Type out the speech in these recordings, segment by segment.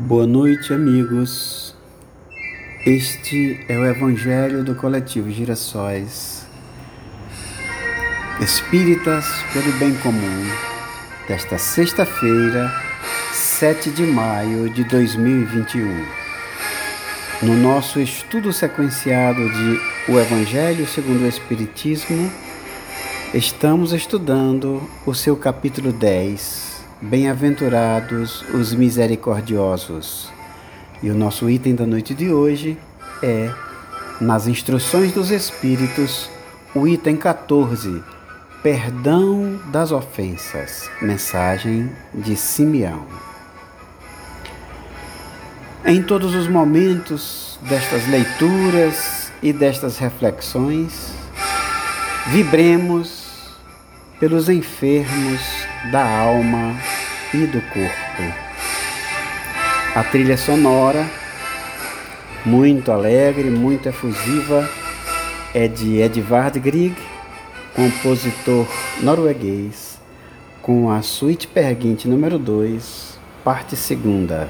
Boa noite, amigos. Este é o Evangelho do Coletivo Girassóis Espíritas pelo Bem Comum, desta sexta-feira, 7 de maio de 2021. No nosso estudo sequenciado de O Evangelho segundo o Espiritismo, estamos estudando o seu capítulo 10 Bem-aventurados os misericordiosos. E o nosso item da noite de hoje é, nas instruções dos Espíritos, o item 14, Perdão das ofensas. Mensagem de Simeão. Em todos os momentos destas leituras e destas reflexões, vibremos pelos enfermos da alma e do corpo. A trilha sonora, muito alegre, muito efusiva, é de Edvard Grieg, compositor norueguês, com a suíte perguinte número 2, parte segunda.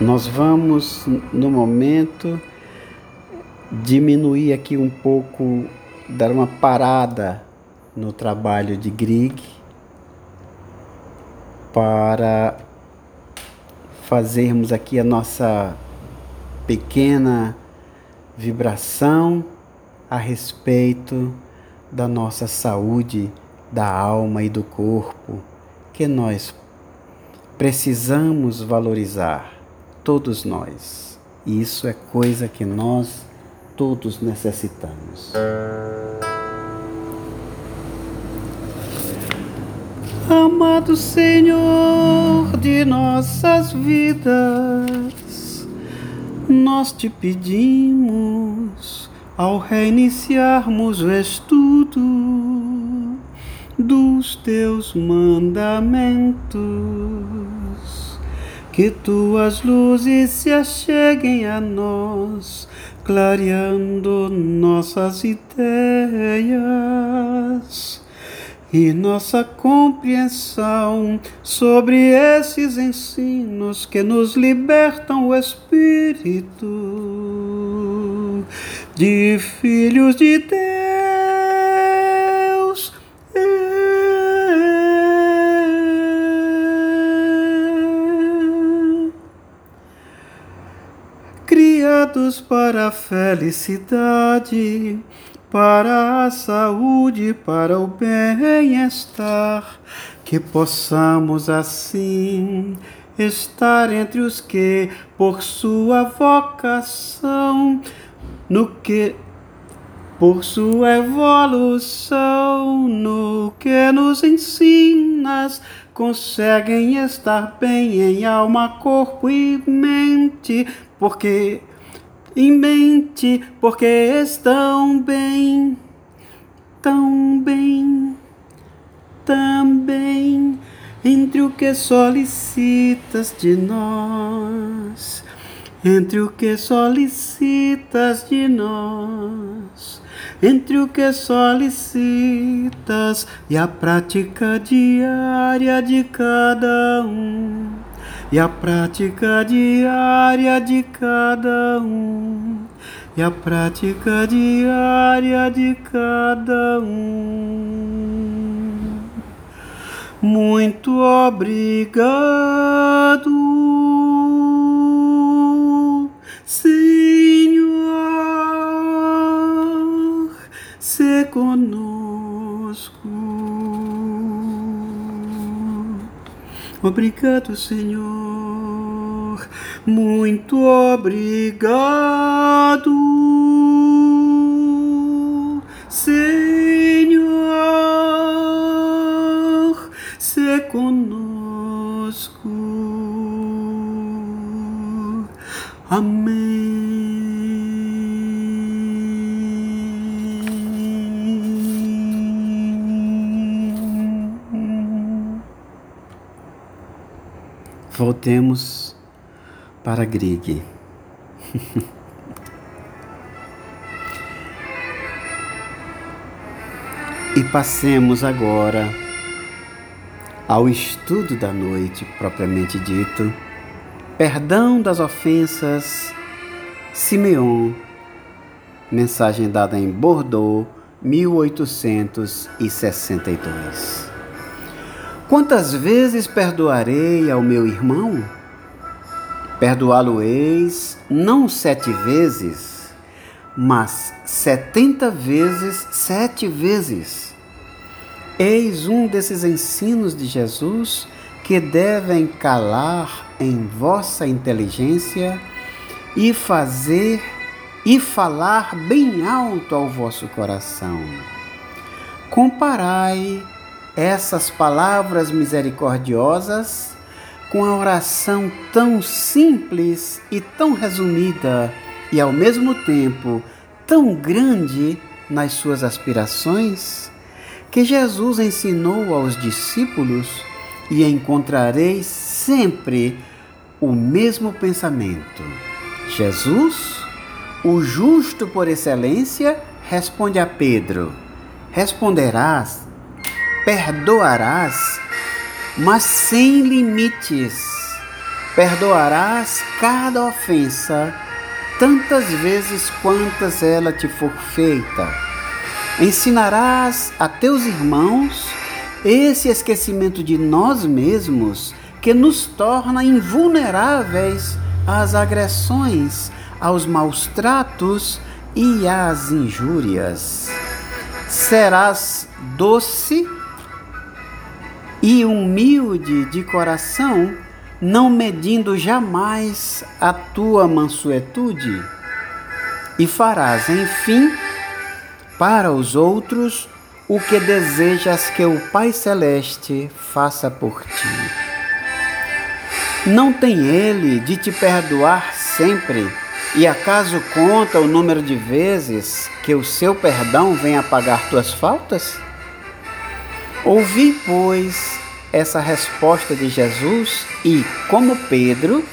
Nós vamos, no momento, diminuir aqui um pouco, dar uma parada no trabalho de Grieg para fazermos aqui a nossa pequena vibração a respeito da nossa saúde, da alma e do corpo, que nós precisamos valorizar, todos nós. Isso é coisa que nós todos necessitamos. Amado Senhor de nossas vidas, nós te pedimos, ao reiniciarmos o estudo dos teus mandamentos, que tuas luzes se acheguem a nós clareando nossas ideias e nossa compreensão sobre esses ensinos que nos libertam o espírito de filhos de Deus. Para a felicidade, para a saúde, para o bem-estar, que possamos assim estar entre os que, por sua vocação, no que por sua evolução, no que nos ensinas, conseguem estar bem em alma, corpo e mente, porque em mente, porque estão bem, tão bem, também entre o que solicitas de nós, entre o que solicitas de nós, entre o que solicitas e a prática diária de cada um e a prática diária de cada um, e a prática diária de cada um. Muito obrigado, Senhor, se conosco. Obrigado, Senhor. Muito obrigado, Senhor. Se conosco. Amém. Voltemos para Grieg. E passemos agora ao estudo da noite propriamente dito, perdão das ofensas, Simeon, mensagem dada em Bordeaux, 1862. Quantas vezes perdoarei ao meu irmão? Perdoá-lo-eis não sete vezes, mas setenta vezes sete vezes. Eis um desses ensinos de Jesus que devem calar em vossa inteligência e fazer e falar bem alto ao vosso coração. Comparai essas palavras misericordiosas com a oração tão simples e tão resumida e ao mesmo tempo tão grande nas suas aspirações que Jesus ensinou aos discípulos e encontrareis sempre o mesmo pensamento. Jesus, o justo por excelência, responde a Pedro: Responderás, perdoarás, mas sem limites. Perdoarás cada ofensa tantas vezes quantas ela te for feita. Ensinarás a teus irmãos esse esquecimento de nós mesmos que nos torna invulneráveis às agressões, aos maus tratos e às injúrias. Serás doce e humilde de coração não medindo jamais a tua mansuetude, e farás, enfim, para os outros o que desejas que o Pai Celeste faça por ti. Não tem ele de te perdoar sempre, e acaso conta o número de vezes que o seu perdão vem apagar tuas faltas? Ouvi, pois, essa resposta de Jesus e, como Pedro,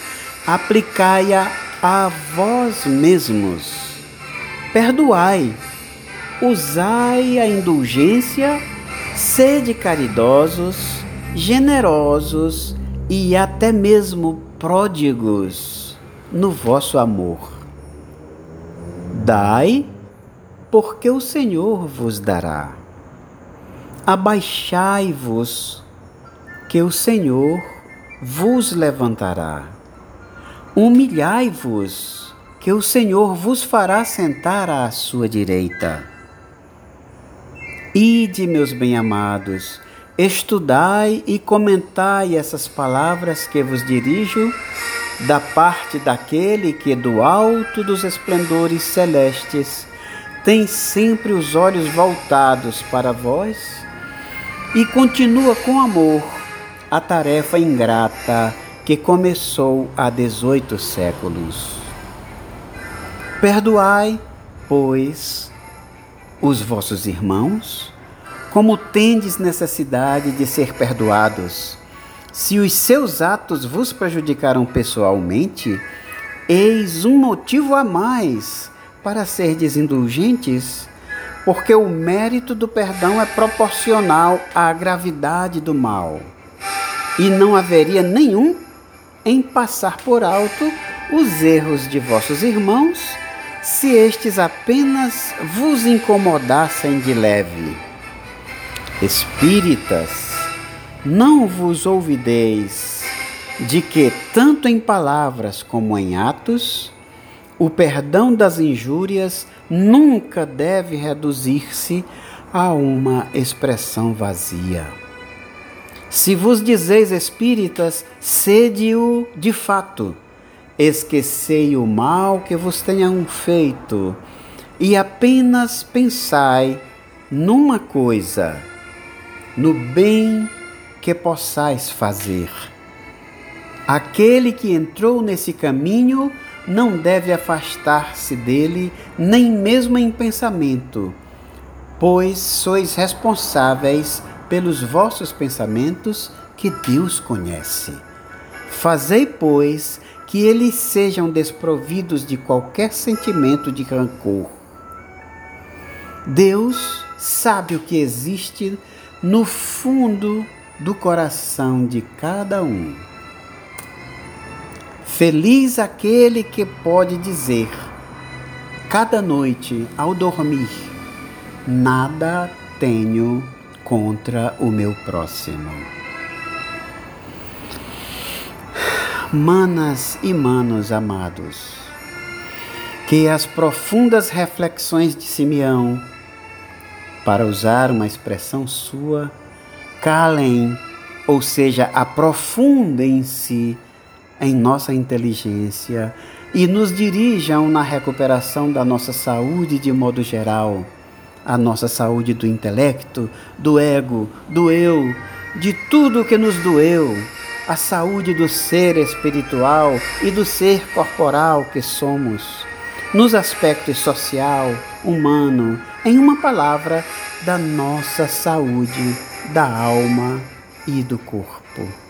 aplicai-a a vós mesmos. Perdoai, usai a indulgência, sede caridosos, generosos e até mesmo pródigos no vosso amor. Dai, porque o Senhor vos dará. Abaixai-vos que o Senhor vos levantará. Humilhai-vos, que o Senhor vos fará sentar à sua direita. Ide, meus bem-amados, estudai e comentai essas palavras que vos dirijo da parte daquele que do alto dos esplendores celestes tem sempre os olhos voltados para vós e continua com amor a tarefa ingrata que começou há 18 séculos. Perdoai, pois, os vossos irmãos, como tendes necessidade de ser perdoados. Se os seus atos vos prejudicaram pessoalmente, eis um motivo a mais para ser indulgentes, porque o mérito do perdão é proporcional à gravidade do mal e não haveria nenhum em passar por alto os erros de vossos irmãos, se estes apenas vos incomodassem de leve. Espíritas, não vos ouvideis de que, tanto em palavras como em atos, o perdão das injúrias nunca deve reduzir-se a uma expressão vazia. Se vos dizeis espíritas, sede-o de fato. Esquecei o mal que vos tenham feito, e apenas pensai numa coisa, no bem que possais fazer. Aquele que entrou nesse caminho não deve afastar-se dele, nem mesmo em pensamento, pois sois responsáveis pelos vossos pensamentos que Deus conhece. Fazei, pois, que eles sejam desprovidos de qualquer sentimento de rancor. Deus sabe o que existe no fundo do coração de cada um. Feliz aquele que pode dizer, cada noite ao dormir, nada tenho contra o meu próximo. Manas e manos amados, que as profundas reflexões de Simeão, para usar uma expressão sua, calem, ou seja, aprofundem em si em nossa inteligência e nos dirijam na recuperação da nossa saúde de modo geral, a nossa saúde do intelecto, do ego, do eu, de tudo que nos doeu, a saúde do ser espiritual e do ser corporal que somos, nos aspectos social, humano, em uma palavra, da nossa saúde da alma e do corpo.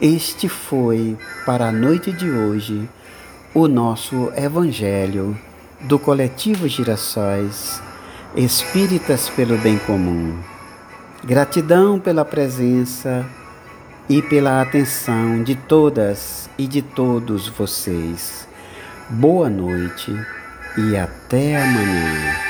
Este foi, para a noite de hoje, o nosso Evangelho do Coletivo Girassóis Espíritas pelo Bem Comum. Gratidão pela presença e pela atenção de todas e de todos vocês. Boa noite e até amanhã.